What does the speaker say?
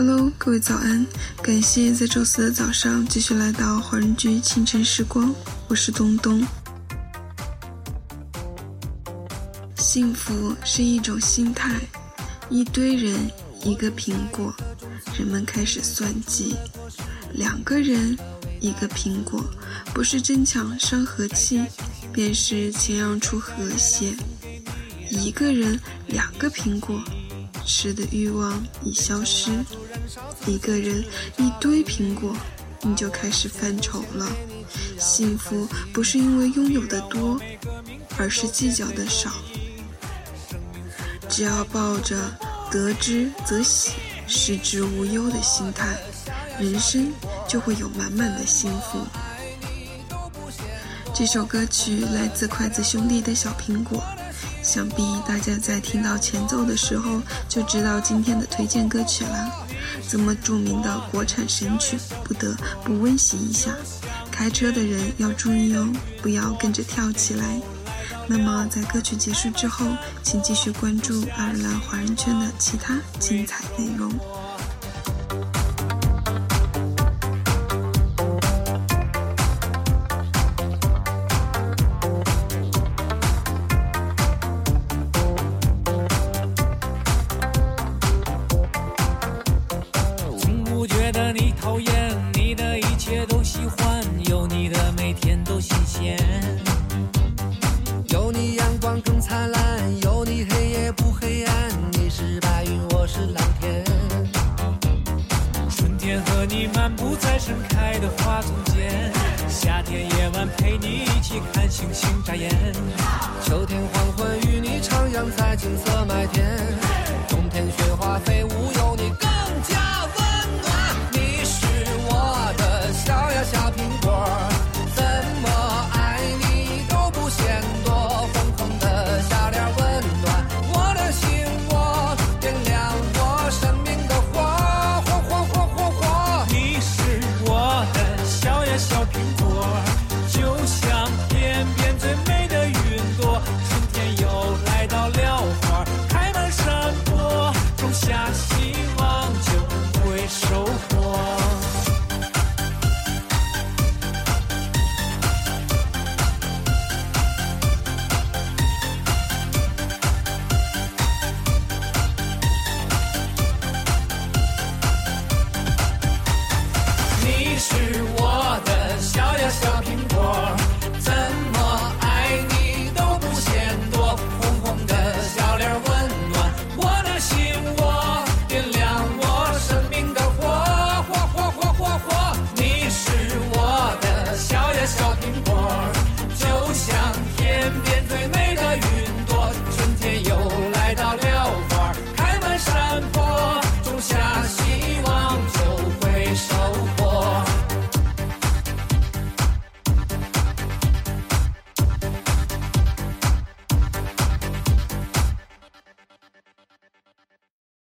Hello，各位早安！感谢在周四的早上继续来到华人居清晨时光，我是东东。幸福是一种心态，一堆人一个苹果，人们开始算计；两个人一个苹果，不是争抢伤和气，便是谦让出和谐；一个人两个苹果。吃的欲望已消失，一个人一堆苹果，你就开始犯愁了。幸福不是因为拥有的多，而是计较的少。只要抱着得之则喜，失之无忧的心态，人生就会有满满的幸福。这首歌曲来自筷子兄弟的小苹果。想必大家在听到前奏的时候就知道今天的推荐歌曲啦。这么著名的国产神曲，不得不温习一下。开车的人要注意哦，不要跟着跳起来。那么在歌曲结束之后，请继续关注爱尔兰华人圈的其他精彩内容。是蓝天，春天和你漫步在盛开的花丛间，夏天夜晚陪你一起看星星眨眼，秋天黄昏与你徜徉在金色麦田，冬天雪花飞